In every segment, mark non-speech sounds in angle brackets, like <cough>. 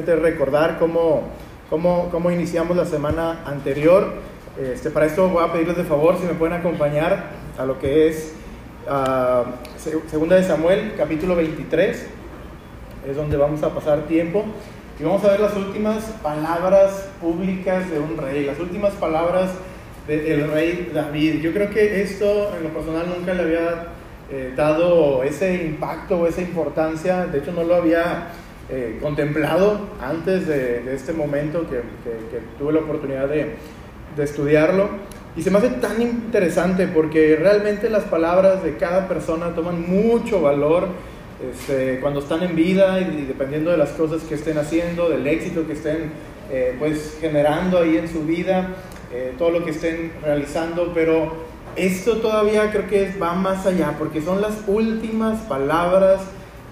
simplemente recordar cómo, cómo, cómo iniciamos la semana anterior. Este, para esto voy a pedirles de favor si me pueden acompañar a lo que es uh, Segunda de Samuel, capítulo 23. Es donde vamos a pasar tiempo. Y vamos a ver las últimas palabras públicas de un rey, las últimas palabras del rey David. Yo creo que esto en lo personal nunca le había eh, dado ese impacto o esa importancia, de hecho no lo había eh, contemplado antes de, este momento que, tuve la oportunidad de, estudiarlo. Y se me hace tan interesante porque realmente las palabras de cada persona toman mucho valor este, cuando están en vida y, dependiendo de las cosas que estén haciendo, del éxito que estén eh, pues generando ahí en su vida. Eh, todo lo que estén realizando, pero esto todavía creo que va más allá, porque son las últimas palabras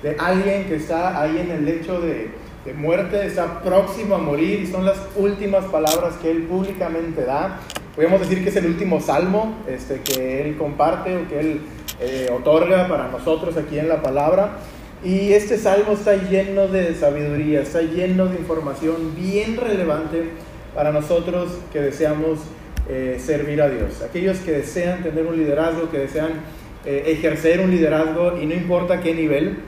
de alguien que está ahí en el lecho de, de muerte, está próximo a morir, y son las últimas palabras que él públicamente da. Podríamos decir que es el último salmo este, que él comparte o que él eh, otorga para nosotros aquí en la palabra. Y este salmo está lleno de sabiduría, está lleno de información bien relevante para nosotros que deseamos eh, servir a Dios. Aquellos que desean tener un liderazgo, que desean eh, ejercer un liderazgo y no importa qué nivel,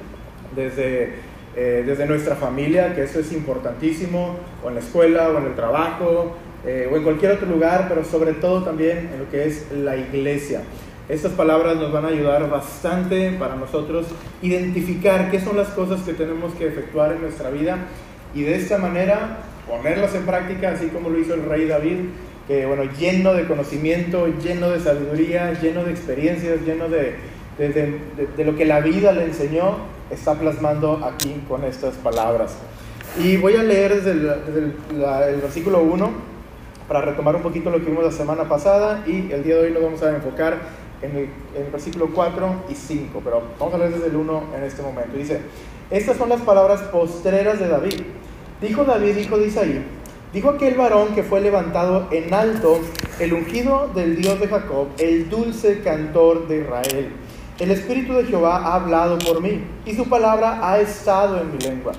desde, eh, desde nuestra familia, que eso es importantísimo, o en la escuela, o en el trabajo, o en cualquier otro lugar, pero sobre todo también en lo que es la iglesia. Estas palabras nos van a ayudar bastante para nosotros identificar qué son las cosas que tenemos que efectuar en nuestra vida y de esta manera ponerlas en práctica, así como lo hizo el rey David, que bueno, lleno de conocimiento, lleno de sabiduría, lleno de experiencias, lleno de, de, lo que la vida le enseñó, está plasmando aquí con estas palabras. Y voy a leer desde el, el versículo 1 para retomar un poquito lo que vimos la semana pasada y el día de hoy nos vamos a enfocar en el, en el, versículo 4 y 5, pero vamos a leer desde el 1 en este momento. Dice, estas son las palabras postreras de David Dijo David, hijo de Isaí, dijo aquel varón que fue levantado en alto, el ungido del Dios de Jacob, el dulce cantor de Israel. El Espíritu de Jehová ha hablado por mí, y su palabra ha estado en mi lengua.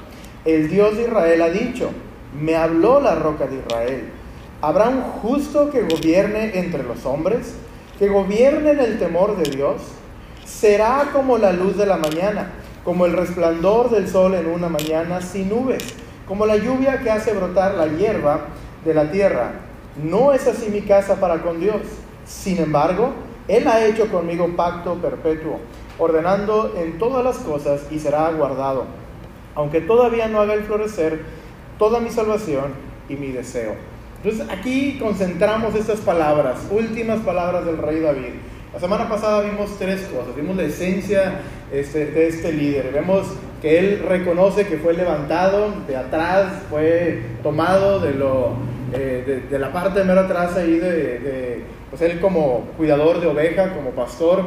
El Dios de Israel ha dicho, me habló la roca de Israel. ¿Habrá un justo que gobierne entre los hombres? ¿Que gobierne en el temor de Dios? Será como la luz de la mañana, como el resplandor del sol en una mañana sin nubes como la lluvia que hace brotar la hierba de la tierra. No es así mi casa para con Dios. Sin embargo, Él ha hecho conmigo pacto perpetuo, ordenando en todas las cosas y será guardado, aunque todavía no haga el florecer toda mi salvación y mi deseo. Entonces aquí concentramos estas palabras, últimas palabras del rey David. La semana pasada vimos tres cosas, vimos la esencia este, de este líder, vemos que él reconoce que fue levantado de atrás, fue tomado de, lo, eh, de, la parte de mero atrás ahí, de, pues él como cuidador de oveja, como pastor,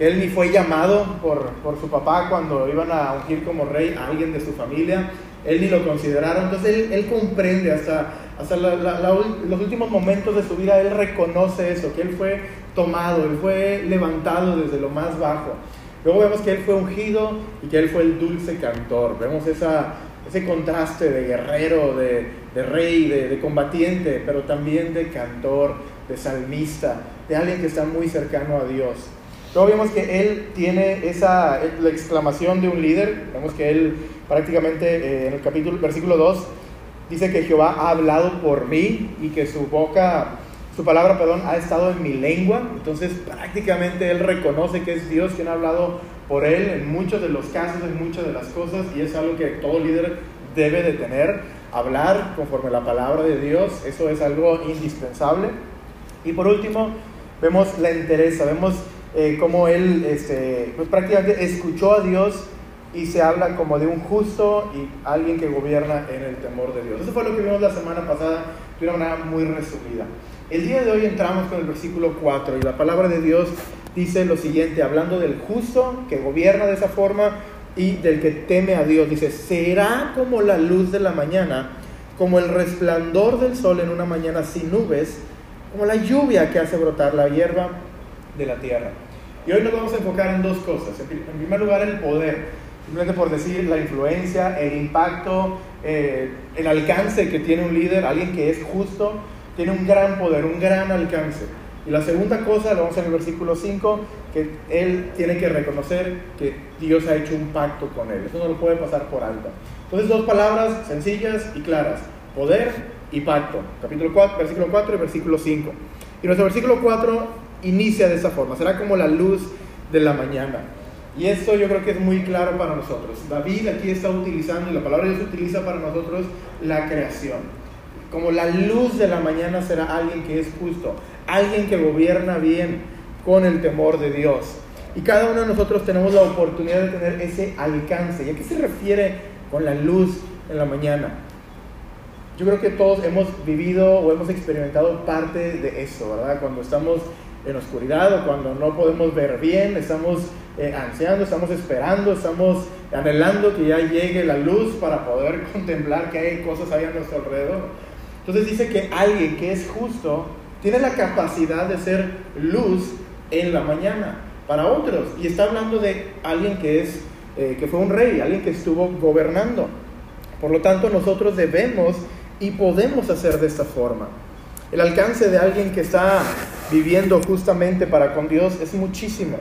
él ni fue llamado por, por, su papá cuando iban a ungir como rey a alguien de su familia, él ni lo consideraron, entonces él, él comprende hasta, hasta los últimos momentos de su vida, él reconoce eso, que él fue tomado, él fue levantado desde lo más bajo. Luego vemos que él fue ungido y que él fue el dulce cantor. Vemos esa, ese contraste de guerrero, de, de rey, de, de, combatiente, pero también de cantor, de salmista, de alguien que está muy cercano a Dios. Luego vemos que él tiene esa la exclamación de un líder. Vemos que él prácticamente eh, en el capítulo, versículo 2, dice que Jehová ha hablado por mí y que su boca su palabra, perdón, ha estado en mi lengua. Entonces prácticamente él reconoce que es Dios quien ha hablado por él en muchos de los casos, en muchas de las cosas, y es algo que todo líder debe de tener, hablar conforme la palabra de Dios, eso es algo indispensable. Y por último, vemos la entereza, vemos eh, cómo él este, pues prácticamente escuchó a Dios y se habla como de un justo y alguien que gobierna en el temor de Dios. Eso fue lo que vimos la semana pasada de una manera muy resumida. El día de hoy entramos con el versículo 4 y la palabra de Dios dice lo siguiente, hablando del justo que gobierna de esa forma y del que teme a Dios. Dice, será como la luz de la mañana, como el resplandor del sol en una mañana sin nubes, como la lluvia que hace brotar la hierba de la tierra. Y hoy nos vamos a enfocar en dos cosas. En primer lugar, el poder. simplemente por decir la influencia, el impacto, eh, el alcance que tiene un líder, alguien que es justo, tiene un gran poder, un gran alcance. Y la segunda cosa, lo vamos en el versículo 5, que él tiene que reconocer que Dios ha hecho un pacto con él. Eso no lo puede pasar por alto. Entonces, dos palabras sencillas y claras: poder y pacto. Capítulo 4, versículo 4 y versículo 5. Y nuestro versículo 4 inicia de esa forma: será como la luz de la mañana. Y esto yo creo que es muy claro para nosotros. David aquí está utilizando, y la palabra Dios utiliza para nosotros la creación. Como la luz de la mañana será alguien que es justo, alguien que gobierna bien con el temor de Dios. Y cada uno de nosotros tenemos la oportunidad de tener ese alcance. ¿Y a qué se refiere con la luz en la mañana? Yo creo que todos hemos vivido o hemos experimentado parte de eso, ¿verdad? Cuando estamos en oscuridad o cuando no podemos ver bien, estamos eh, ansiando, estamos esperando, estamos anhelando que ya llegue la luz para poder <laughs> contemplar que hay cosas ahí a nuestro alrededor. Entonces dice que alguien que es justo tiene la capacidad de ser luz en la mañana para otros. Y está hablando de alguien que, es, eh, que fue un rey, alguien que estuvo gobernando. Por lo tanto, nosotros debemos y podemos hacer de esta forma. El alcance de alguien que está viviendo justamente para con Dios es muchísimo.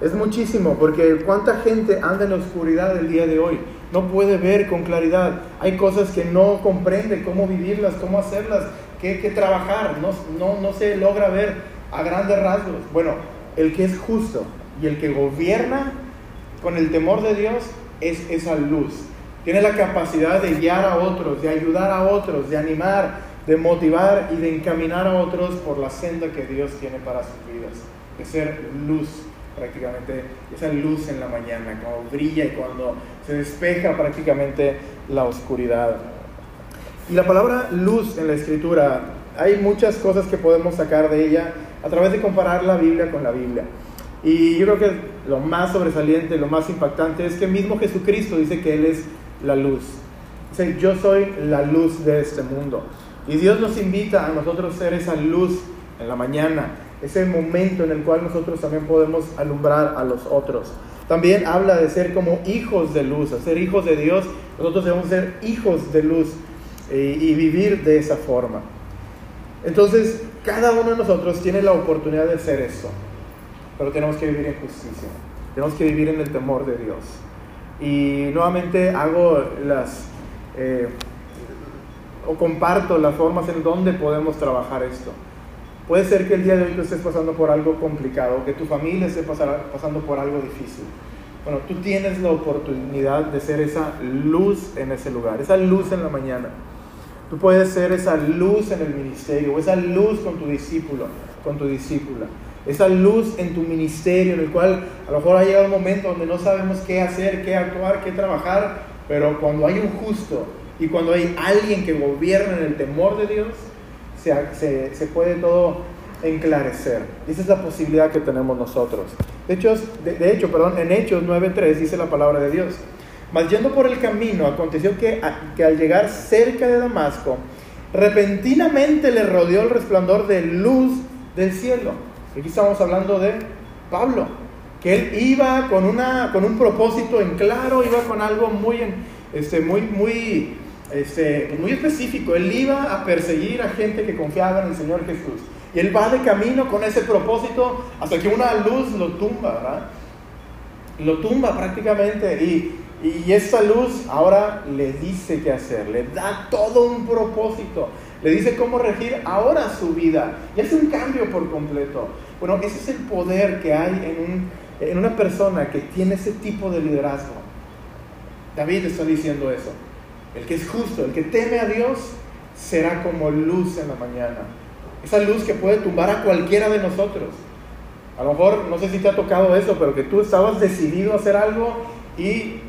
Es muchísimo, porque cuánta gente anda en la oscuridad el día de hoy. No puede ver con claridad. Hay cosas que no comprende cómo vivirlas, cómo hacerlas, qué, qué trabajar. No, no, no se logra ver a grandes rasgos. Bueno, el que es justo y el que gobierna con el temor de Dios es esa luz. Tiene la capacidad de guiar a otros, de ayudar a otros, de animar, de motivar y de encaminar a otros por la senda que Dios tiene para sus vidas, de ser luz prácticamente, esa luz en la mañana, cuando brilla y cuando se despeja prácticamente la oscuridad. Y la palabra luz en la escritura, hay muchas cosas que podemos sacar de ella a través de comparar la Biblia con la Biblia. Y yo creo que lo más sobresaliente, lo más impactante es que mismo Jesucristo dice que Él es la luz. Dice, yo soy la luz de este mundo. Y Dios nos invita a nosotros ser esa luz en la mañana, ese momento en el cual nosotros también podemos alumbrar a los otros. También habla de ser como hijos de luz, a ser hijos de Dios. Nosotros debemos ser hijos de luz eh, y vivir de esa forma. Entonces, cada uno de nosotros tiene la oportunidad de ser eso, pero tenemos que vivir en justicia, tenemos que vivir en el temor de Dios. Y nuevamente hago las... Eh, o comparto las formas en donde podemos trabajar esto. Puede ser que el día de hoy tú estés pasando por algo complicado, que tu familia esté pasando por algo difícil. Bueno, tú tienes la oportunidad de ser esa luz en ese lugar, esa luz en la mañana. Tú puedes ser esa luz en el ministerio, o esa luz con tu discípulo, con tu discípula. Esa luz en tu ministerio, en el cual a lo mejor ha llegado un momento donde no sabemos qué hacer, qué actuar, qué trabajar, pero cuando hay un justo y cuando hay alguien que gobierna en el temor de Dios, se, se, puede todo enclarecer. Esa es la posibilidad que tenemos nosotros. De hecho, de, hecho perdón, en Hechos 9.3 dice la palabra de Dios. Mas yendo por el camino, aconteció que, que al llegar cerca de Damasco, repentinamente le rodeó el resplandor de luz del cielo. Aquí estamos hablando de Pablo, que él iba con, una, con un propósito en claro, iba con algo muy, este, muy, muy este, muy específico. Él iba a perseguir a gente que confiaba en el Señor Jesús. Y él va de camino con ese propósito hasta que una luz lo tumba, ¿verdad? Lo tumba prácticamente. Y, y esa luz ahora le dice qué hacer, le da todo un propósito. Le dice cómo regir ahora su vida. Y hace un cambio por completo. Bueno, ese es el poder que hay en, un, en una persona que tiene ese tipo de liderazgo. David está diciendo eso. El que es justo, el que teme a Dios, será como luz en la mañana. Esa luz que puede tumbar a cualquiera de nosotros. A lo mejor, no sé si te ha tocado eso, pero que tú estabas decidido a hacer algo y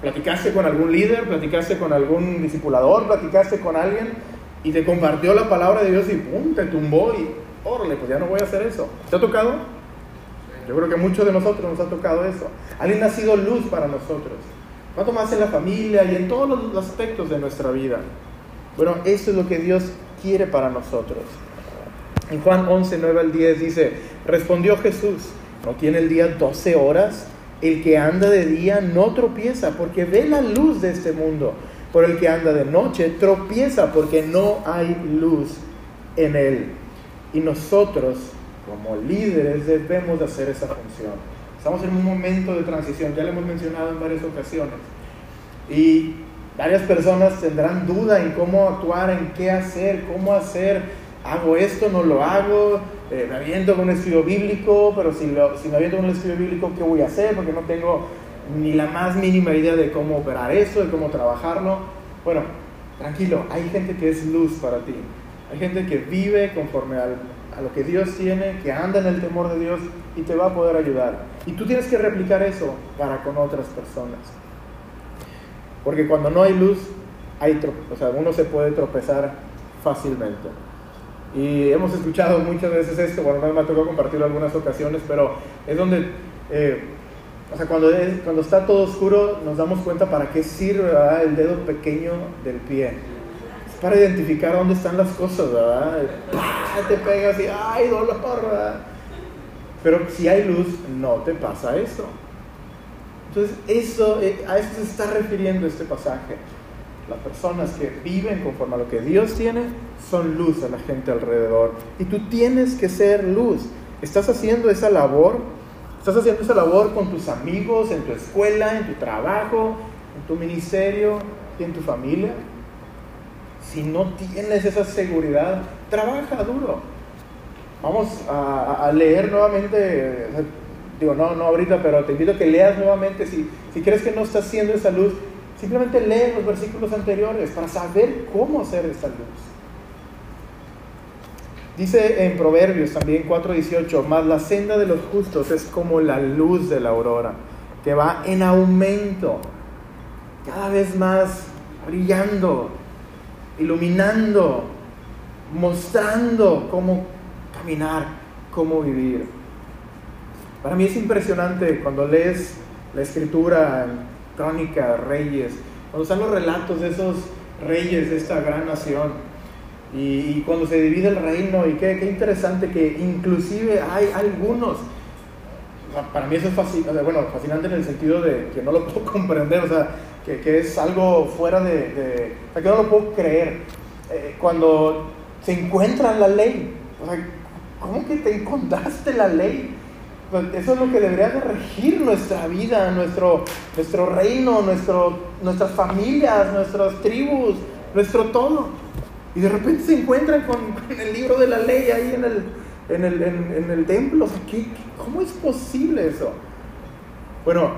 platicaste con algún líder, platicaste con algún discipulador, platicaste con alguien y te compartió la palabra de Dios y ¡pum! te tumbó y órale, pues ya no voy a hacer eso. ¿Te ha tocado? Yo creo que muchos de nosotros nos ha tocado eso. Alguien ha sido luz para nosotros. ¿Cuánto más en la familia y en todos los aspectos de nuestra vida? Bueno, esto es lo que Dios quiere para nosotros. En Juan 11, 9 al 10 dice, respondió Jesús, ¿no tiene el día 12 horas? El que anda de día no tropieza porque ve la luz de este mundo. Por el que anda de noche tropieza porque no hay luz en él. Y nosotros, como líderes, debemos de hacer esa función. Estamos en un momento de transición, ya lo hemos mencionado en varias ocasiones. Y varias personas tendrán duda en cómo actuar, en qué hacer, cómo hacer. Hago esto, no lo hago, eh, me aviento con un estudio bíblico, pero si, lo, si me aviento con un estudio bíblico, ¿qué voy a hacer? Porque no tengo ni la más mínima idea de cómo operar eso, de cómo trabajarlo. Bueno, tranquilo, hay gente que es luz para ti. Hay gente que vive conforme a lo que Dios tiene, que anda en el temor de Dios y te va a poder ayudar. Y tú tienes que replicar eso para con otras personas. Porque cuando no hay luz, hay o sea, uno se puede tropezar fácilmente. Y hemos escuchado muchas veces esto, bueno, no me ha tocado compartirlo algunas ocasiones, pero es donde, eh, o sea, cuando, cuando está todo oscuro, nos damos cuenta para qué sirve el dedo pequeño del pie. Para identificar dónde están las cosas, ¿verdad? Te pegas y, ¡ay, dolor! Pero si hay luz, no te pasa eso. Entonces, eso, eh, a eso se está refiriendo este pasaje. Las personas que viven conforme a lo que Dios tiene son luz a la gente alrededor. Y tú tienes que ser luz. Estás haciendo esa labor. Estás haciendo esa labor con tus amigos, en tu escuela, en tu trabajo, en tu ministerio y en tu familia. Si no tienes esa seguridad, trabaja duro. Vamos a, leer nuevamente digo, no, no ahorita, pero te invito a que leas nuevamente, si, si crees que no estás haciendo esa luz, simplemente lee los versículos anteriores para saber cómo hacer esa luz. Dice en Proverbios también 4:18, más la senda de los justos es como la luz de la aurora, que va en aumento, cada vez más brillando, iluminando, mostrando cómo caminar, cómo vivir. Para mí es impresionante cuando lees la escritura, crónica, reyes, cuando están los relatos de esos reyes de esta gran nación y, cuando se divide el reino y qué, qué, interesante que inclusive hay algunos, para mí eso es fascinante, bueno, fascinante en el sentido de que no lo puedo <laughs> comprender, o sea, que, que es algo fuera de, de, o sea, que no lo puedo creer. Eh, cuando se encuentra la ley, o sea, ¿cómo que te encontraste la ley? Pues, eso es lo que debería de regir nuestra vida, nuestro, nuestro reino, nuestro, nuestras familias, nuestras tribus, nuestro todo. Y de repente se encuentran con, el libro de la ley ahí en el, en el, en, el templo. ¿Cómo es posible eso? Bueno,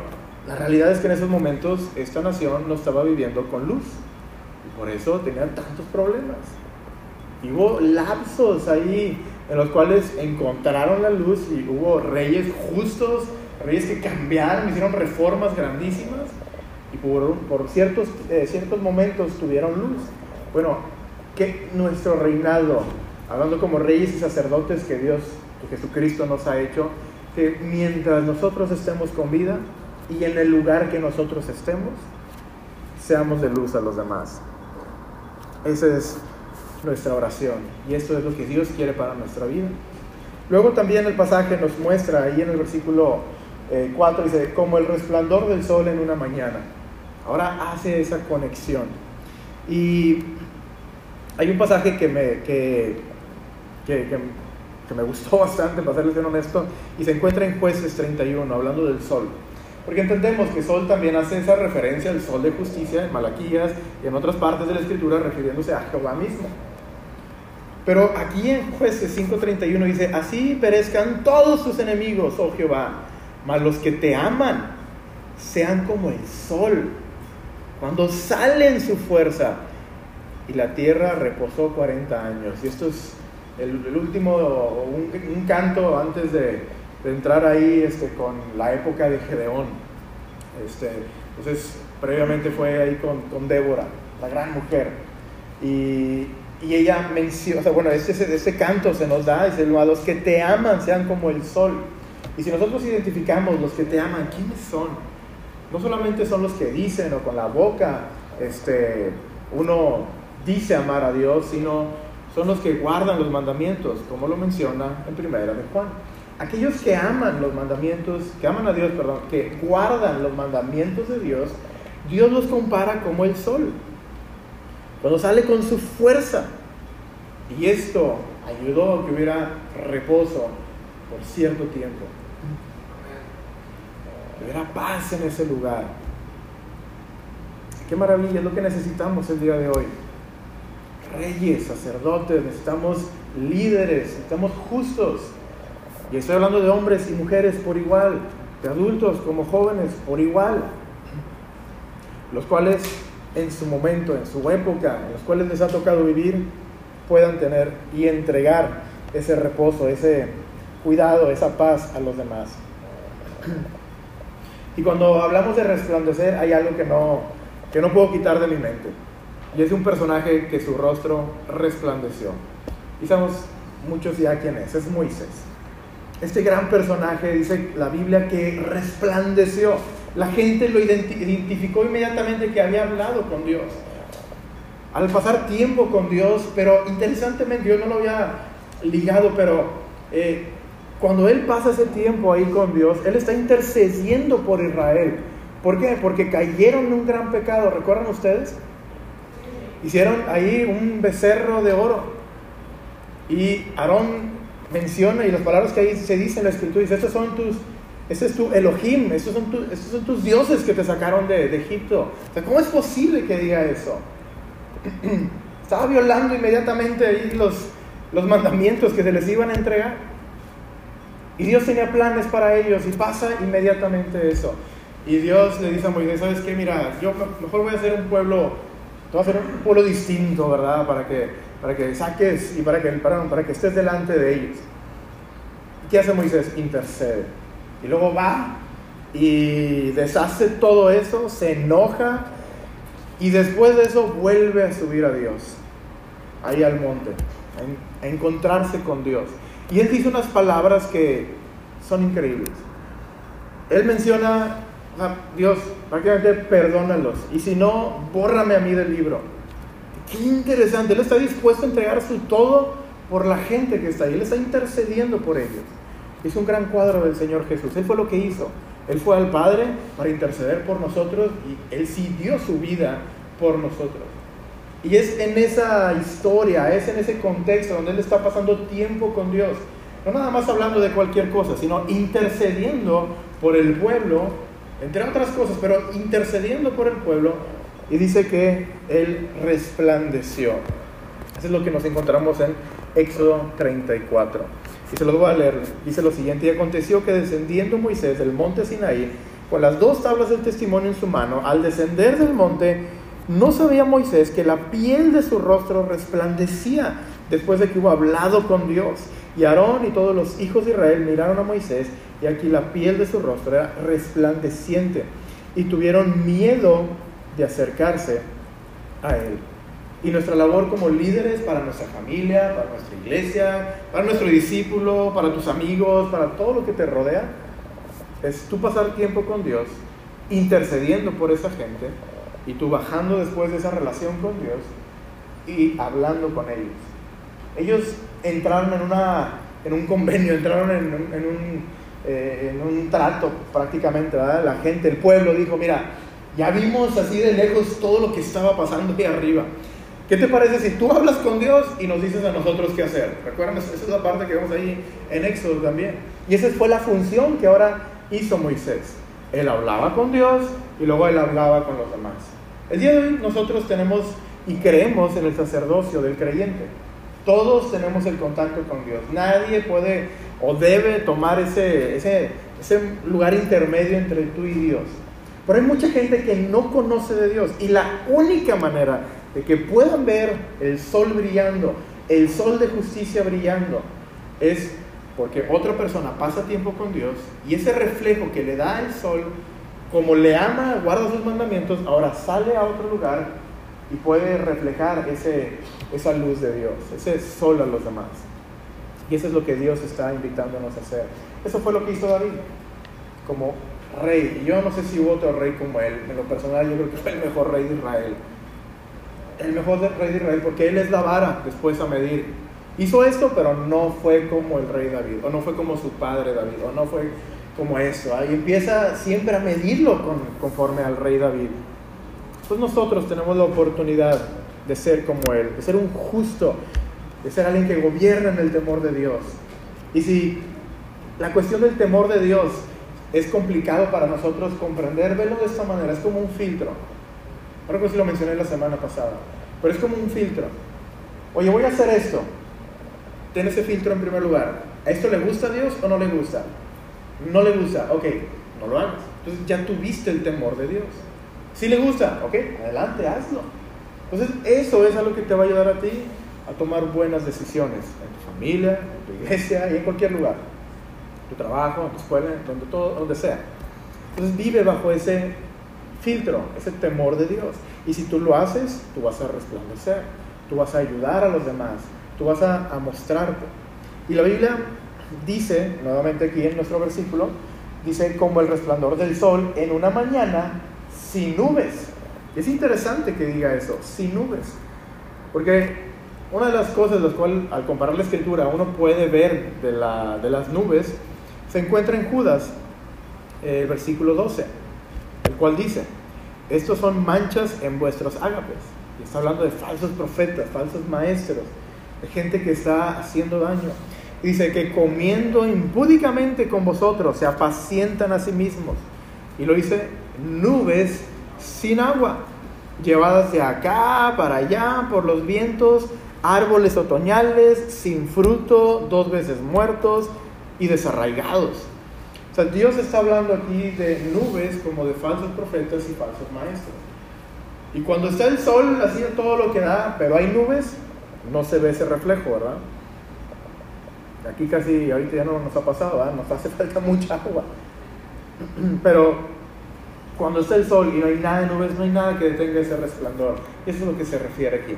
la realidad es que en esos momentos esta nación no estaba viviendo con luz. Y por eso tenían tantos problemas. Y hubo lapsos ahí en los cuales encontraron la luz y hubo reyes justos, reyes que cambiaron, hicieron reformas grandísimas y por, por ciertos, eh, ciertos momentos tuvieron luz. Bueno, que nuestro reinado, hablando como reyes y sacerdotes que Dios, que Jesucristo nos ha hecho, que mientras nosotros estemos con vida y en el lugar que nosotros estemos, seamos de luz a los demás. Ese es nuestra oración. Y esto es lo que Dios quiere para nuestra vida. Luego también el pasaje nos muestra ahí en el versículo 4, eh, dice, como el resplandor del sol en una mañana. Ahora hace esa conexión. Y hay un pasaje que me, que, que, que, me gustó <laughs> bastante, para serles bien honesto, y se encuentra en jueces 31, hablando del sol. Porque entendemos que sol también hace esa referencia al sol de justicia en Malaquías y en otras partes de la escritura refiriéndose a Jehová mismo. Pero aquí en jueces 5.31 dice, así perezcan todos tus enemigos, oh Jehová, mas los que te aman sean como el sol, cuando sale en su fuerza. Y la tierra reposó 40 años. Y esto es el, último, un, un, canto antes de, de, entrar ahí este, con la época de Gedeón. Este, entonces, previamente fue ahí con, con Débora, la gran mujer. Y, y ella menciona, o sea, bueno, este, este canto se nos da, dice, a los que te aman sean como el sol. Y si nosotros identificamos los que te aman, ¿quiénes son? No solamente son los que dicen o con la boca este, uno dice amar a Dios, sino son los que guardan los mandamientos, como lo menciona en primera de Juan. Aquellos que aman los mandamientos, que aman a Dios, perdón, que guardan los mandamientos de Dios, Dios los compara como el sol. Cuando sale con su fuerza. Y esto ayudó a que hubiera reposo por cierto tiempo. Que hubiera paz en ese lugar. Qué maravilla, es lo que necesitamos el día de hoy. Reyes, sacerdotes, necesitamos líderes, necesitamos justos. Y estoy hablando de hombres y mujeres por igual, de adultos como jóvenes por igual, los cuales en su momento, en su época, en los cuales les ha tocado vivir, puedan tener y entregar ese reposo, ese cuidado, esa paz a los demás. Y cuando hablamos de resplandecer, hay algo que no, que no puedo quitar de mi mente. Y es un personaje que su rostro resplandeció. Y sabemos muchos ya quién es, es Moisés. Este gran personaje, dice la Biblia, que resplandeció. La gente lo identificó inmediatamente que había hablado con Dios. Al pasar tiempo con Dios, pero interesantemente yo no lo había ligado, pero eh, cuando él pasa ese tiempo ahí con Dios, él está intercediendo por Israel. ¿Por qué? Porque cayeron en un gran pecado. ¿Recuerdan ustedes? Hicieron ahí un becerro de oro. Y Aarón menciona, y las palabras que ahí se dicen en la escritura, dice, estos son tus, ese es tu Elohim, estos son, estos son tus dioses que te sacaron de, de Egipto. O sea, ¿cómo es posible que diga eso? <clears throat> Estaba violando inmediatamente ahí los, los mandamientos que se les iban a entregar. Y Dios tenía planes para ellos y pasa inmediatamente eso. Y Dios le dice a Moisés, ¿sabes qué? Mira, yo mejor voy a hacer un pueblo, voy a hacer un pueblo distinto, ¿verdad? Para que, para que saques y para que, para, para que estés delante de ellos. ¿Y qué hace Moisés? Intercede. Y luego va y deshace todo eso, se enoja y después de eso vuelve a subir a Dios, ahí al monte, a encontrarse con Dios. Y él dice unas palabras que son increíbles. Él menciona, Dios, prácticamente perdónalos. Y si no, bórrame a mí del libro. Qué interesante. Él está dispuesto a entregar su todo por la gente que está ahí. Él está intercediendo por ellos. Es un gran cuadro del Señor Jesús. Él fue lo que hizo. Él fue al Padre para interceder por nosotros y Él sí dio su vida por nosotros. Y es en esa historia, es en ese contexto donde Él está pasando tiempo con Dios. No nada más hablando de cualquier cosa, sino intercediendo por el pueblo, entre otras cosas, pero intercediendo por el pueblo. Y dice que Él resplandeció. Eso es lo que nos encontramos en Éxodo 34. Y se lo voy a leer. Dice lo siguiente, y aconteció que descendiendo Moisés del monte Sinaí, con las dos tablas del testimonio en su mano, al descender del monte, no sabía Moisés que la piel de su rostro resplandecía después de que hubo hablado con Dios. Y Aarón y todos los hijos de Israel miraron a Moisés y aquí la piel de su rostro era resplandeciente y tuvieron miedo de acercarse a él. Y nuestra labor como líderes para nuestra familia, para nuestra iglesia, para nuestro discípulo, para tus amigos, para todo lo que te rodea, es tú pasar tiempo con Dios, intercediendo por esa gente y tú bajando después de esa relación con Dios y hablando con ellos. Ellos entraron en, una, en un convenio, entraron en, un, eh, en un trato prácticamente, ¿verdad? La gente, el pueblo dijo, mira, ya vimos así de lejos todo lo que estaba pasando ahí arriba. ¿Qué te parece si tú hablas con Dios y nos dices a nosotros qué hacer? ¿Recuerdan? Esa es la parte que vemos ahí en Éxodo también. Y esa fue la función que ahora hizo Moisés. Él hablaba con Dios y luego él hablaba con los demás. El día de hoy nosotros tenemos y creemos en el sacerdocio del creyente. Todos tenemos el contacto con Dios. Nadie puede o debe tomar ese lugar intermedio entre tú y Dios. Pero hay mucha gente que no conoce de Dios y la única manera de que puedan ver el sol brillando, el sol de justicia brillando, es porque otra persona pasa tiempo con Dios y ese reflejo que le da el sol como le ama, guarda sus mandamientos, ahora sale a otro lugar y puede reflejar ese, esa luz de Dios, ese sol a los demás. Y eso es lo que Dios está invitándonos a hacer. Eso fue lo que hizo David como rey. Yo no sé si hubo otro rey como él. En lo personal yo creo que fue el mejor rey de Israel. El mejor rey de Israel porque él es la vara después a medir. hizo esto, pero no fue como el rey David, o no fue como su padre David, o no fue como esto. Ahí empieza siempre a medirlo conforme al rey David. Pues nosotros tenemos la oportunidad de ser como él, de ser un justo, de ser alguien que gobierna en el temor de Dios. Y si la cuestión del temor de Dios es complicado para nosotros comprender, velo de esta manera, es como un filtro. Creo que sí lo mencioné la semana pasada, pero es como un filtro. Oye, voy a hacer esto. Ten ese filtro en primer lugar. ¿A esto le gusta a Dios o no le gusta? No le gusta, ok, no lo hagas. Entonces ya tuviste el temor de Dios. Si le gusta, ok, adelante, hazlo. Entonces eso es algo que te va a ayudar a ti a tomar buenas decisiones en tu familia, en tu iglesia y en cualquier lugar. Tu trabajo, en tu escuela, donde, todo, donde sea. Entonces vive bajo ese filtro, ese temor de Dios. Y si tú lo haces, tú vas a resplandecer, tú vas a ayudar a los demás, tú vas a, a mostrarte. Y la Biblia dice, nuevamente aquí en nuestro versículo, dice como el resplandor del sol en una mañana sin nubes. Es interesante que diga eso, sin nubes. Porque una de las cosas las cuales al comparar la escritura uno puede ver de, la, de las nubes se encuentra en Judas, el versículo 12, el cual dice, estos son manchas en vuestros ágapes. Y está hablando de falsos profetas, falsos maestros, de gente que está haciendo daño. Dice que comiendo impúdicamente con vosotros se apacientan a sí mismos. Y lo dice, nubes sin agua, llevadas de acá para allá por los vientos, árboles otoñales sin fruto, dos veces muertos y desarraigados. O sea, Dios está hablando aquí de nubes como de falsos profetas y falsos maestros. Y cuando está el sol, así todo lo que da, pero hay nubes, no se ve ese reflejo, ¿verdad? Aquí casi, ahorita ya no nos ha pasado, nos hace <laughs> falta mucha agua. <clears throat> Pero cuando está el sol y no hay nada de nubes, no hay nada que detenga ese resplandor. Eso es lo que se refiere aquí.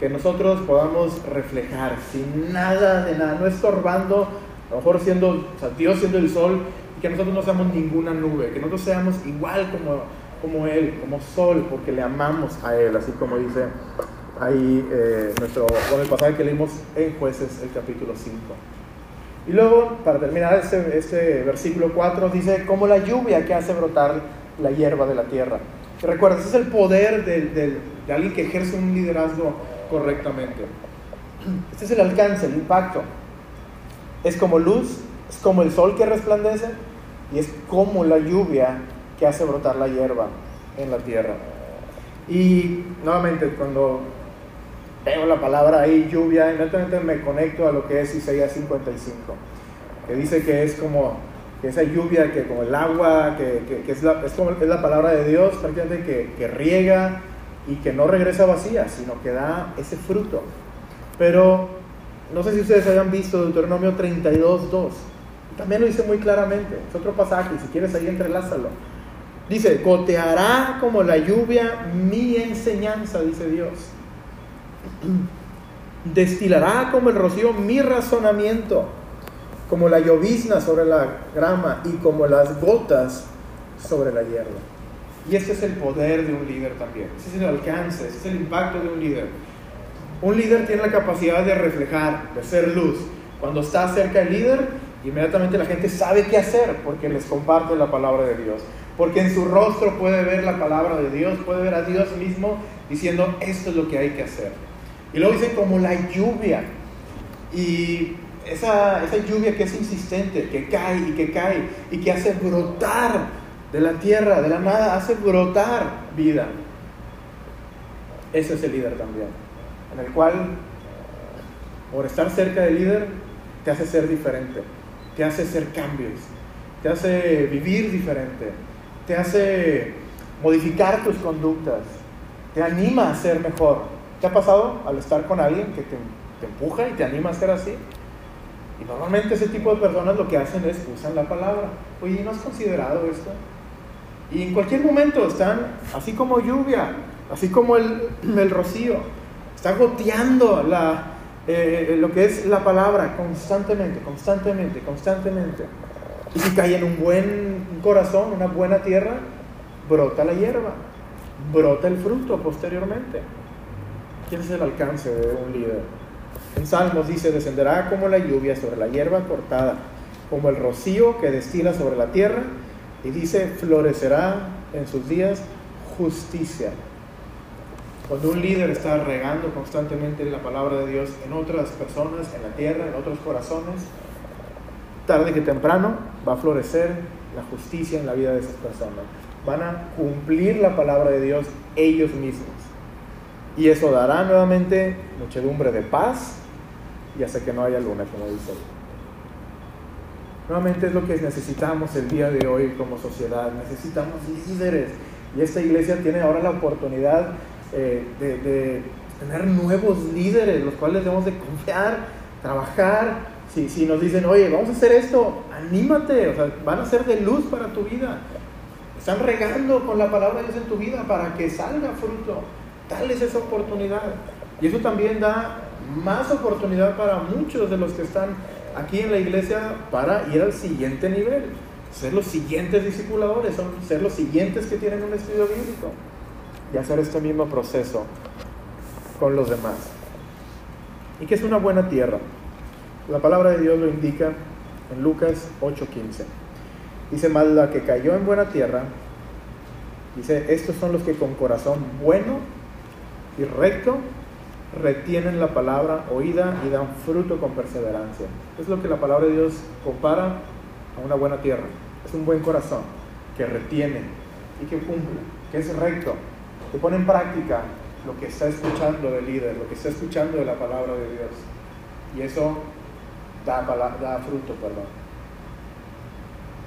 Que nosotros podamos reflejar sin nada de nada, no estorbando, a lo mejor siendo, Dios siendo el sol, y que nosotros no seamos ninguna nube, que nosotros seamos igual como, como Él, como sol, porque le amamos a Él, así como dice ahí eh, nuestro, bueno, el pasaje que leímos en Jueces, el capítulo 5. Y luego, para terminar este, este versículo 4, dice, como la lluvia que hace brotar la hierba de la tierra. Y recuerda, ese es el poder de, de alguien que ejerce un liderazgo correctamente. Este es el alcance, el impacto. Es como luz, es como el sol que resplandece y es como la lluvia que hace brotar la hierba en la tierra. Y nuevamente, cuando veo la palabra ahí, lluvia, inmediatamente me conecto a lo que es Isaías 55, que dice que es como que esa lluvia, que como el agua, que, que, es, la, es, la palabra de Dios, prácticamente que, que riega y que no regresa vacía, sino que da ese fruto. Pero no sé si ustedes hayan visto Deuteronomio 32, 2. También lo dice muy claramente. Es otro pasaje, si quieres ahí entrelázalo. Dice, goteará como la lluvia mi enseñanza, dice Dios. <clears throat> Destilará como el rocío mi razonamiento, como la llovizna sobre la grama y como las gotas sobre la hierba. Y este es el poder de un líder también. Ese es el alcance, ese es el impacto de un líder. Un líder tiene la capacidad de reflejar, de ser luz. Cuando está cerca del líder, inmediatamente la gente sabe qué hacer porque les comparte la palabra de Dios. Porque en su rostro puede ver la palabra de Dios, puede ver a Dios mismo diciendo, esto es lo que hay que hacer. Y luego dice como la lluvia. Y esa, esa lluvia que es insistente, que cae y que cae y que hace brotar de la tierra, de la nada, hace brotar vida. Ese es el líder también, en el cual, por estar cerca del líder, te hace ser diferente, te hace hacer cambios, te hace vivir diferente, te hace modificar tus conductas, te anima a ser mejor. ¿Te ha pasado al estar con alguien que te, empuja y te anima a ser así? Y normalmente ese tipo de personas lo que hacen es usan la palabra. Oye, ¿no has considerado esto? Y en cualquier momento están, así como lluvia, así como el, el rocío, está goteando la, eh, lo que es la palabra constantemente, constantemente, constantemente. Y si cae en un buen corazón, una buena tierra, brota la hierba, brota el fruto posteriormente. ¿Quién es el alcance de un líder? En Salmos dice, descenderá como la lluvia sobre la hierba cortada, como el rocío que destila sobre la tierra, y dice, florecerá en sus días justicia. Cuando un líder está regando constantemente la palabra de Dios en otras personas, en la tierra, en otros corazones, tarde que temprano va a florecer la justicia en la vida de esas personas. Van a cumplir la palabra de Dios ellos mismos. Y eso dará nuevamente muchedumbre de paz y hace que no haya luna, como dice Nuevamente es lo que necesitamos el día de hoy como sociedad. Necesitamos líderes. Y esta iglesia tiene ahora la oportunidad eh, de, tener nuevos líderes, los cuales debemos de confiar, trabajar. Si, si nos dicen, oye, vamos a hacer esto, anímate, van a ser de luz para tu vida. Están regando con la palabra de Dios en tu vida para que salga fruto. Tal es esa oportunidad. Y eso también da más oportunidad para muchos de los que están aquí en la iglesia para ir al siguiente nivel, ser los siguientes discipuladores, ser los siguientes que tienen un estudio bíblico y hacer este mismo proceso con los demás. ¿Y qué es una buena tierra? La palabra de Dios lo indica en Lucas 8:15. Dice más la que cayó en buena tierra, dice, estos son los que con corazón bueno y recto retienen la palabra oída y dan fruto con perseverancia. Es lo que la palabra de Dios compara a una buena tierra. Es un buen corazón que retiene y que cumple, que es recto, que pone en práctica lo que está escuchando del líder, lo que está escuchando de la palabra de Dios. Y eso da, fruto, perdón.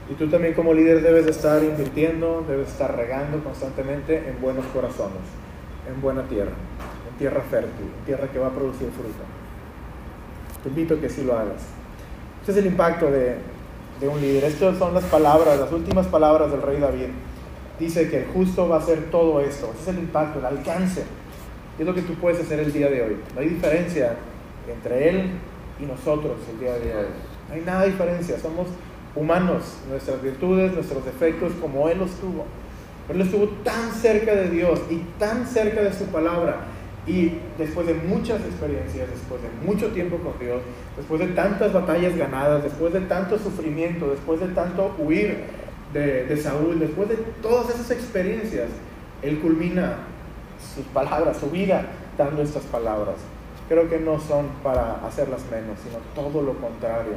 Y tú también como líder debes de estar invirtiendo, debes estar regando constantemente en buenos corazones, en buena tierra tierra fértil, tierra que va a producir fruto. Te invito a que sí lo hagas. Este es el impacto de, de un líder. Estas son las palabras, las últimas palabras del rey David. Dice que el justo va a hacer todo esto. Ese es el impacto, el alcance. Es lo que tú puedes hacer el día de hoy. No hay diferencia entre él y nosotros el día de hoy. No hay nada de diferencia. Somos humanos. Nuestras virtudes, nuestros defectos, como él los tuvo. Pero él estuvo tan cerca de Dios y tan cerca de su palabra y después de muchas experiencias, después de mucho tiempo con Dios, después de tantas batallas ganadas, después de tanto sufrimiento, después de tanto huir de, de Saúl, después de todas esas experiencias, Él culmina sus palabras, su vida, dando estas palabras. Creo que no son para hacerlas menos, sino todo lo contrario,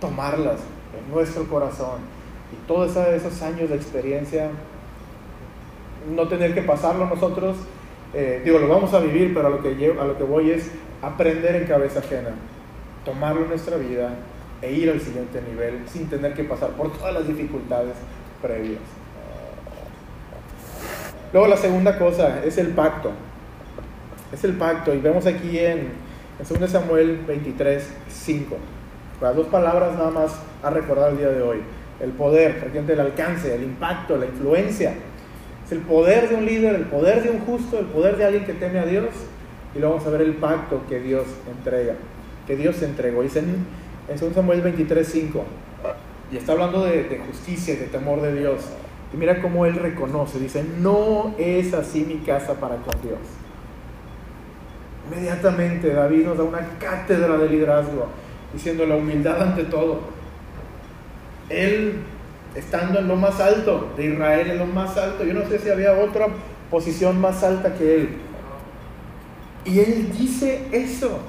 tomarlas en nuestro corazón y todos esos años de experiencia, no tener que pasarlo nosotros, eh, digo, lo vamos a vivir, pero a lo, que a lo que voy es aprender en cabeza ajena, tomarlo en nuestra vida e ir al siguiente nivel sin tener que pasar por todas las dificultades previas. Luego la segunda cosa es el pacto. Es el pacto. Y vemos aquí en, en 2 Samuel 23, 5. Las dos palabras nada más a recordar el día de hoy. El poder, el alcance, el impacto, la influencia es el poder de un líder, el poder de un justo, el poder de alguien que teme a Dios. Y luego vamos a ver el pacto que Dios entrega, que Dios entregó. Dice en, en Samuel 23, 5. Y está hablando de, de justicia de temor de Dios. Y mira cómo él reconoce. Dice, no es así mi casa para con Dios. Inmediatamente David nos da una cátedra de liderazgo, diciendo la humildad ante todo. Él estando en lo más alto de Israel, en lo más alto. Yo no sé si había otra posición más alta que él. Y él dice eso.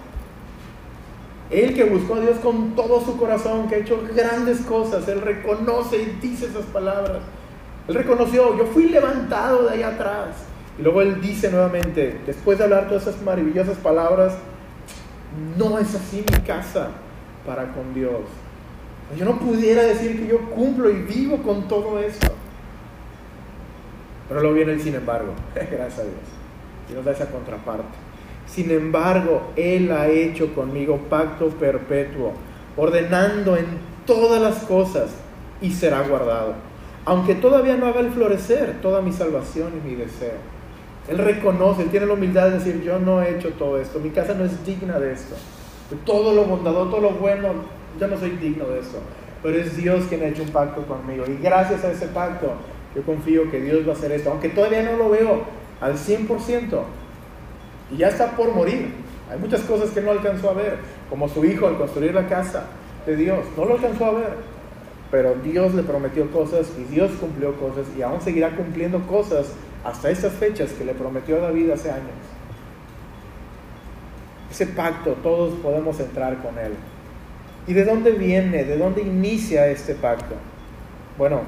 Él que buscó a Dios con todo su corazón, que ha hecho grandes cosas, él reconoce y dice esas palabras. Él reconoció, yo fui levantado de ahí atrás. Y luego él dice nuevamente, después de hablar todas esas maravillosas palabras, no es así mi casa para con Dios. Yo no pudiera decir que yo cumplo y vivo con todo esto. Pero luego viene el sin embargo, <laughs> gracias a Dios. Y nos da esa contraparte. Sin embargo, Él ha hecho conmigo pacto perpetuo, ordenando en todas las cosas y será guardado. Aunque todavía no haga el florecer toda mi salvación y mi deseo. Él reconoce, Él tiene la humildad de decir, yo no he hecho todo esto, mi casa no es digna de esto. Todo lo bondadoso, todo lo bueno, yo no soy digno de eso, pero es Dios quien ha hecho un pacto conmigo. Y gracias a ese pacto, yo confío que Dios va a hacer esto, aunque todavía no lo veo al 100%. Y ya está por morir, Hay muchas cosas que no alcanzó a ver, como su hijo al construir la casa de Dios. No lo alcanzó a ver, pero Dios le prometió cosas y Dios cumplió cosas y aún seguirá cumpliendo cosas hasta estas fechas que le prometió a David hace años. Ese pacto todos podemos entrar con él. ¿Y de dónde viene? ¿De dónde inicia este pacto? Bueno,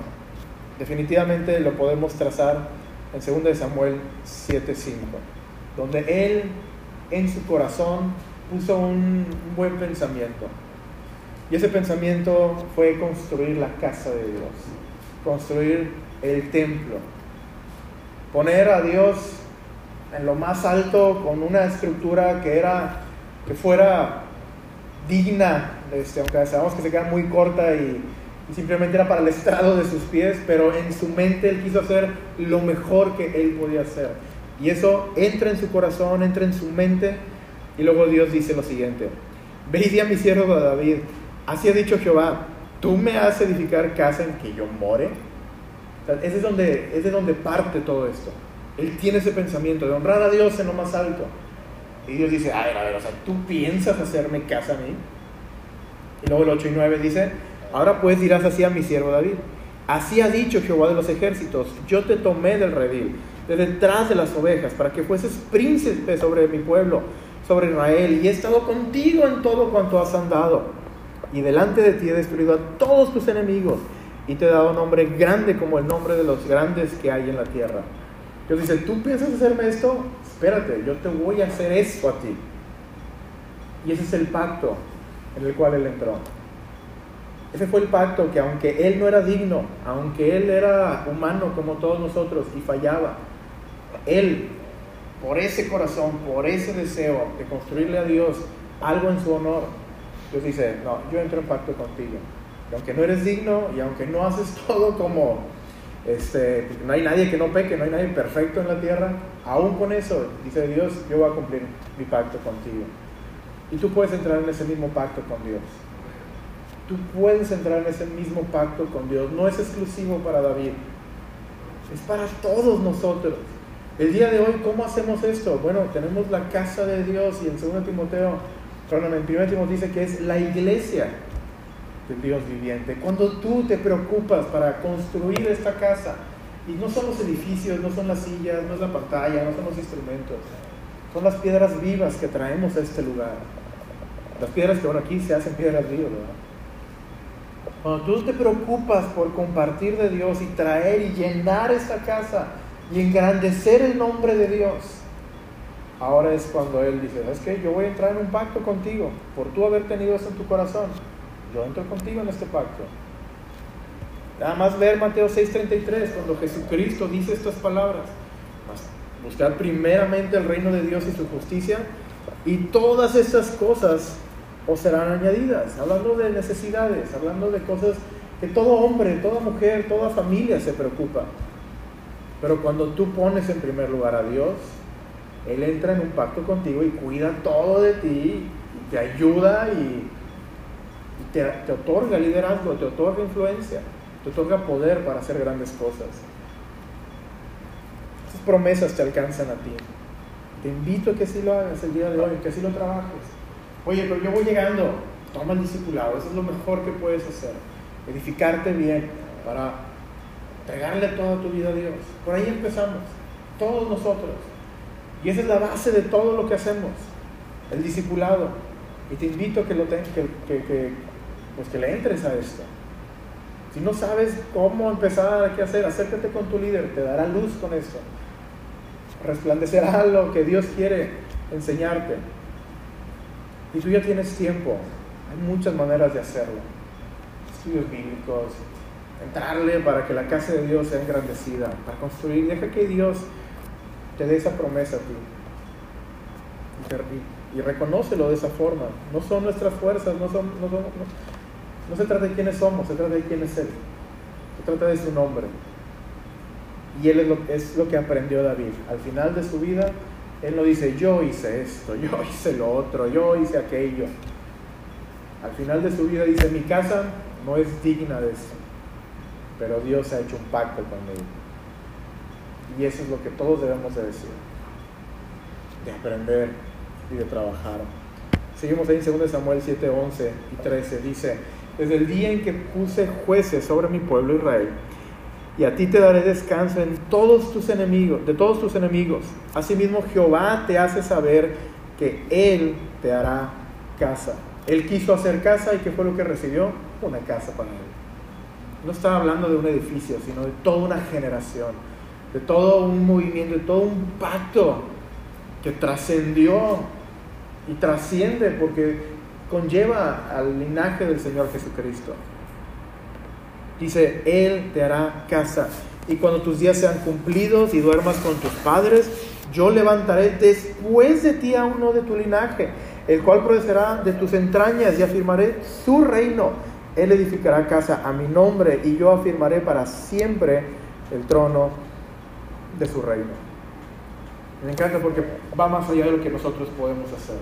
definitivamente lo podemos trazar en 2 Samuel 7:5, donde él en su corazón puso un buen pensamiento. Y ese pensamiento fue construir la casa de Dios, construir el templo, poner a Dios en lo más alto con una estructura que era que fuera digna, este, aunque sabemos que se queda muy corta y, y, simplemente era para el estrado de sus pies, pero en su mente él quiso hacer lo mejor que él podía hacer. Y eso entra en su corazón, entra en su mente, y luego Dios dice lo siguiente, ve y di a mi siervo David, Así ha dicho Jehová, tú me has edificar casa en que yo more. ese, es donde, es donde parte todo esto. Él tiene ese pensamiento de honrar a Dios en lo más alto. Y Dios dice, a ver, a o sea, ¿tú piensas hacerme casa a mí? Y luego el 8 y 9 dice, ahora pues dirás así a mi siervo David. Así ha dicho Jehová de los ejércitos, yo te tomé del redil, de detrás de las ovejas, para que fueses príncipe sobre mi pueblo, sobre Israel, y he estado contigo en todo cuanto has andado y delante de ti he destruido a todos tus enemigos y te he dado nombre grande como el nombre de los grandes que hay en la tierra. Dios dice, ¿tú piensas hacerme esto? Espérate, yo te voy a hacer esto a ti. Y ese es el pacto en el cual él entró. Ese fue el pacto que aunque él no era digno, aunque él era humano como todos nosotros y fallaba, él, por ese corazón, por ese deseo de construirle a Dios algo en su honor, Dios dice, no, yo entro en pacto contigo. Y aunque no eres digno y aunque no haces <laughs> todo como, este, no hay nadie que no peque, no hay nadie perfecto en la tierra, aún con eso, dice Dios, yo voy a cumplir mi pacto contigo. Y tú puedes entrar en ese mismo pacto con Dios. Tú puedes entrar en ese mismo pacto con Dios. No es exclusivo para David. Es para todos nosotros. El día de hoy, ¿cómo hacemos esto? Bueno, tenemos la casa de Dios y en 2 Timoteo Perdón, en 1 Timoteo dice que es la iglesia del Dios viviente. Cuando tú te preocupas para construir esta casa, y no son los edificios, no son las sillas, no es la pantalla, no son los instrumentos, son las piedras vivas que traemos a este lugar. Las piedras que, bueno, aquí se hacen piedras vivas, ¿verdad? Cuando tú te preocupas por compartir de Dios y traer y llenar esta casa y engrandecer el nombre de Dios, Ahora es cuando Él dice, es que yo voy a entrar en un pacto contigo por tú haber tenido eso en tu corazón. Yo entro contigo en este pacto. Nada más leer Mateo 6:33, cuando Jesucristo dice estas palabras. Buscar primeramente el reino de Dios y su justicia y todas estas cosas os serán añadidas. Hablando de necesidades, hablando de cosas que todo hombre, toda mujer, toda familia se preocupa. Pero cuando tú pones en primer lugar a Dios, él entra en un pacto contigo y cuida todo de ti y te ayuda y, te, otorga liderazgo, te otorga influencia, te otorga poder para hacer grandes cosas. Esas promesas te alcanzan a ti. Te invito a que así lo hagas el día de hoy, que así lo trabajes. Oye, pero yo voy llegando, toma el discipulado, eso es lo mejor que puedes hacer. Edificarte bien para entregarle toda tu vida a Dios. Por ahí empezamos, todos nosotros. Y esa es la base de todo lo que hacemos, el discipulado. Y te invito a que, lo que, que, pues que le entres a esto. Si no sabes cómo empezar, qué hacer, acércate con tu líder, te dará luz con esto. Resplandecerá lo que Dios quiere enseñarte. Y tú ya tienes tiempo. Hay muchas maneras de hacerlo. Estudios bíblicos, entrarle para que la casa de Dios sea engrandecida, para construir. Deja que Dios te dé esa promesa a ti. Y, y, reconócelo de esa forma. No son nuestras fuerzas, no, son, no, no, se trata de quiénes somos, se trata de quién es Él. Se trata de su nombre. Y Él es lo, es lo que aprendió David. Al final de su vida, Él no dice, yo hice esto, yo <laughs> hice lo otro, yo hice aquello. Al final de su vida dice, mi casa no es digna de eso, pero Dios ha hecho un pacto con él. Y eso es lo que todos debemos de decir. De aprender y de trabajar. Seguimos ahí en 2 Samuel 7, 11 y 13. Dice, desde el día en que puse jueces sobre mi pueblo Israel, y a ti te daré descanso en todos tus enemigos, de todos tus enemigos. Asimismo Jehová te hace saber que Él te hará casa. Él quiso hacer casa y ¿qué fue lo que recibió? Una casa para Él. No estaba hablando de un edificio, sino de toda una generación, de todo un movimiento, de todo un pacto que trascendió y trasciende porque conlleva al linaje del Señor Jesucristo. Dice, Él te hará casa. Y cuando tus días sean cumplidos y duermas con tus padres, yo levantaré después de ti a uno de tu linaje, el cual procederá de tus entrañas y afirmaré su reino. Él edificará casa a mi nombre y yo afirmaré para siempre el trono de su reino. Me encanta porque va más allá de lo que nosotros podemos hacer.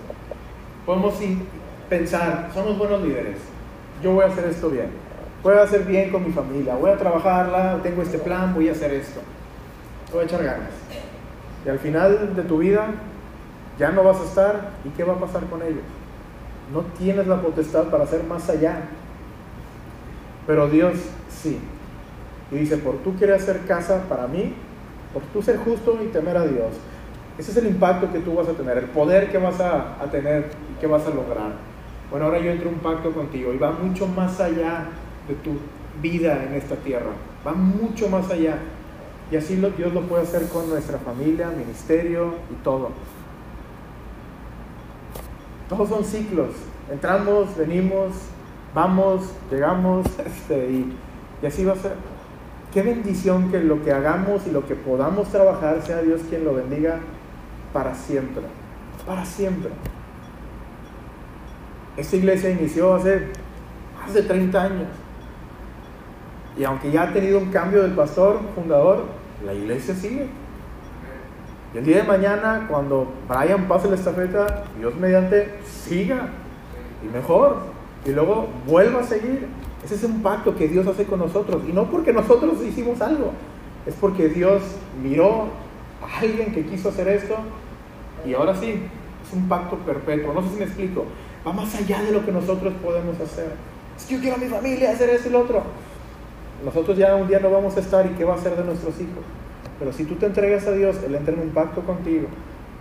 Podemos pensar, somos buenos líderes, yo voy a hacer esto bien, voy a hacer bien con mi familia, voy a trabajarla, tengo este plan, voy a hacer esto, voy a echar ganas. Y al final de tu vida ya no vas a estar y ¿qué va a pasar con ellos? No tienes la potestad para hacer más allá. Pero Dios sí. Y dice, por tú quieres hacer casa para mí, por tú ser justo y temer a Dios, ese es el impacto que tú vas a tener, el poder que vas a, tener y que vas a lograr. Bueno, ahora yo entro un pacto contigo y va mucho más allá de tu vida en esta tierra, va mucho más allá. Y así Dios lo puede hacer con nuestra familia, ministerio y todo. Todos son ciclos. Entramos, venimos, vamos, llegamos, <laughs> este, y, y así va a ser. Qué bendición que lo que hagamos y lo que podamos trabajar sea Dios quien lo bendiga para siempre, para siempre. Esta iglesia inició hace más de 30 años. Y aunque ya ha tenido un cambio del pastor fundador, la iglesia sigue. Y el día de mañana, cuando Brian pase la estafeta, Dios mediante siga y mejor. Y luego vuelva a seguir. Ese es un pacto que Dios hace con nosotros. Y no porque nosotros hicimos algo, es porque Dios miró alguien que quiso hacer esto y ahora sí, es un pacto perpetuo. No sé si me explico. Va más allá de lo que nosotros podemos hacer. Es que yo quiero a mi familia hacer eso y lo otro. Nosotros ya un día no vamos a estar y qué va a hacer de nuestros hijos. Pero si tú te entregas a Dios, Él entra en un pacto contigo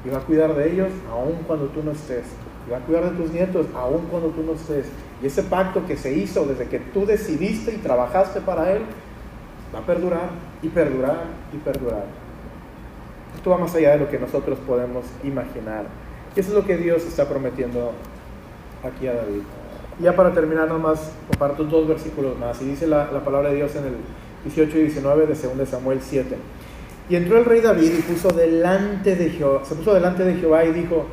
y va a cuidar de ellos aun cuando tú no estés. Y va a cuidar de tus nietos aun cuando tú no estés. Y ese pacto que se hizo desde que tú decidiste y trabajaste para Él, va a perdurar y perdurar y perdurar. Esto va más allá de lo que nosotros podemos imaginar. Y eso es lo que Dios está prometiendo aquí a David. Ya para terminar nomás, comparto dos versículos más. Y dice la, la palabra de Dios en el 18 y 19 de 2 Samuel 7. Y entró el rey David y puso delante de Jehová, se puso delante de Jehová y dijo,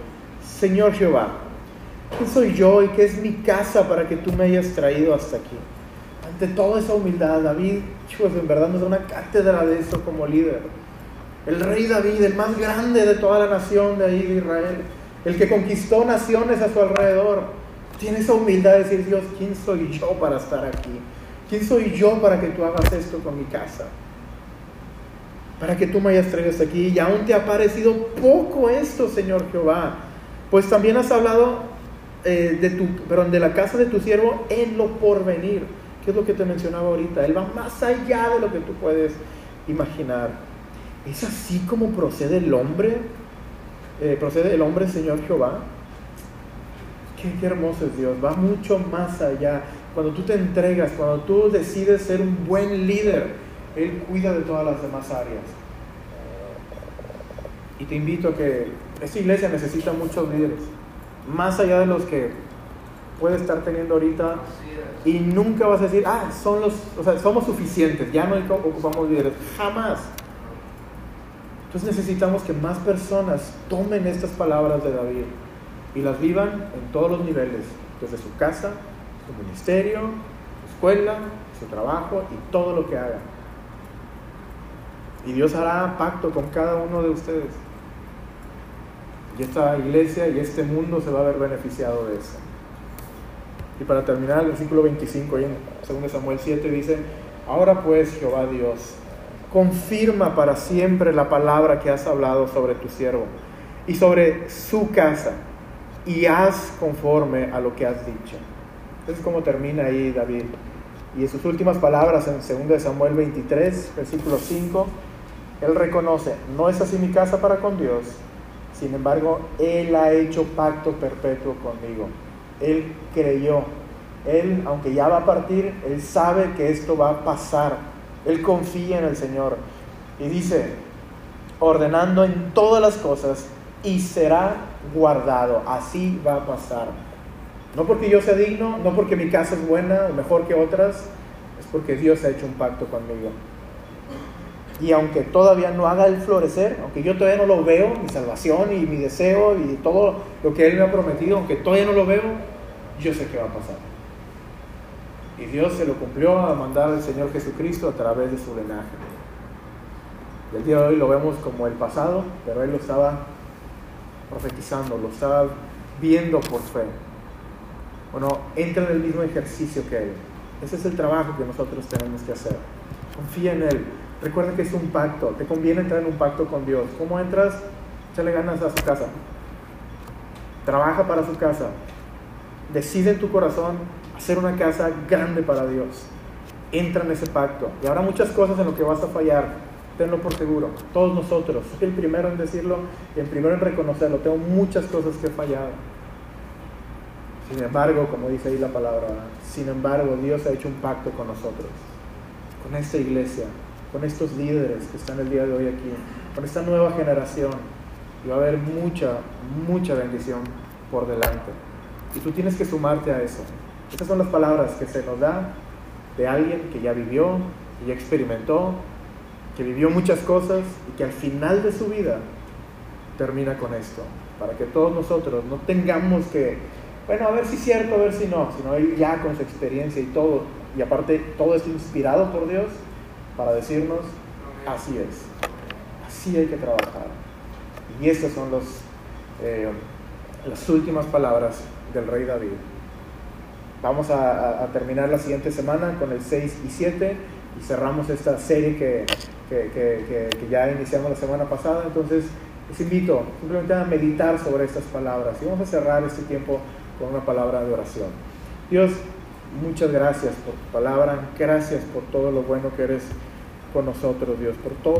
Señor Jehová, ¿quién soy yo y qué es mi casa para que tú me hayas traído hasta aquí? Ante toda esa humildad, David, chicos, en verdad nos da una cátedra de eso como líder el rey David, el más grande de toda la nación de ahí de Israel, el que conquistó naciones a su alrededor, tiene esa humildad de decir, Dios, ¿quién soy yo para estar aquí? ¿Quién soy yo para que tú hagas esto con mi casa? Para que tú me hayas traído hasta aquí. Y aún te ha parecido poco esto, Señor Jehová. Pues también has hablado eh, de, tu, perdón, de la casa de tu siervo en lo porvenir. ¿Qué es lo que te mencionaba ahorita? Él va más allá de lo que tú puedes imaginar. ¿Es así como procede el hombre? Eh, procede el hombre Señor Jehová. Qué, hermoso es Dios, va mucho más allá. Cuando tú te entregas, cuando tú decides ser un buen líder, Él cuida de todas las demás áreas. Y te invito a que esta iglesia necesita muchos líderes, más allá de los que puede estar teniendo ahorita. Y nunca vas a decir, ah, son los, o sea, somos suficientes, ya no ocupamos líderes. Jamás. Entonces necesitamos que más personas tomen estas palabras de David y las vivan en todos los niveles, desde su casa, su ministerio, su escuela, su trabajo y todo lo que hagan. Y Dios hará pacto con cada uno de ustedes. Y esta iglesia y este mundo se va a ver beneficiado de eso. Y para terminar, el versículo 25, ahí en 2 Samuel 7 dice, ahora pues Jehová Dios, confirma para siempre la palabra que has hablado sobre tu siervo y sobre su casa y haz conforme a lo que has dicho. Entonces, como termina ahí David. Y en sus últimas palabras en 2 Samuel 23, versículo 5, él reconoce, no es así mi casa para con Dios, sin embargo, Él ha hecho pacto perpetuo conmigo. Él creyó. Él, aunque ya va a partir, Él sabe que esto va a pasar. Él confía en el Señor. Y dice, ordenando en todas las cosas, y será guardado. Así va a pasar. No porque yo sea digno, no porque mi casa es buena o mejor que otras, es porque Dios ha hecho un pacto conmigo. Y aunque todavía no haga el florecer, aunque yo todavía no lo veo, mi salvación y mi deseo y todo lo que Él me ha prometido, aunque todavía no lo veo, yo sé que va a pasar. Y Dios se lo cumplió a mandar al Señor Jesucristo a través de su linaje. El día de hoy lo vemos como el pasado, pero Él lo estaba profetizando, lo estaba viendo por fe. Bueno, entra en el mismo ejercicio que Él. Ese es el trabajo que nosotros tenemos que hacer. Confía en Él Recuerda que es un pacto, te conviene entrar en un pacto con Dios. ¿Cómo entras? Échale ganas a su casa. Trabaja para su casa. Decide en tu corazón hacer una casa grande para Dios. Entra en ese pacto. Y habrá muchas cosas en lo que vas a fallar. Tenlo por seguro. Todos nosotros. El primero en decirlo y el primero en reconocerlo. Tengo muchas cosas que he fallado. Sin embargo, como dice ahí la palabra, sin embargo, Dios ha hecho un pacto con nosotros, con esta iglesia, con estos líderes que están el día de hoy aquí, con esta nueva generación. Y va a haber mucha, mucha bendición por delante. Y tú tienes que sumarte a eso. Estas son las palabras que se nos da de alguien que ya vivió, que ya experimentó, que vivió muchas cosas y que al final de su vida termina con esto. Para que todos nosotros no tengamos que, bueno, a ver si es cierto, a ver si no, sino él ya con su experiencia y todo, y aparte todo esto inspirado por Dios, para decirnos, así es, así hay que trabajar. Y estas son los, eh, las últimas palabras del rey David. Vamos a, terminar la siguiente semana con el 6 y 7 y cerramos esta serie que, que, ya iniciamos la semana pasada. Entonces, les invito simplemente a meditar sobre estas palabras y vamos a cerrar este tiempo con una palabra de oración. Dios, Muchas gracias por tu palabra, gracias por todo lo bueno que eres con nosotros, Dios, por todo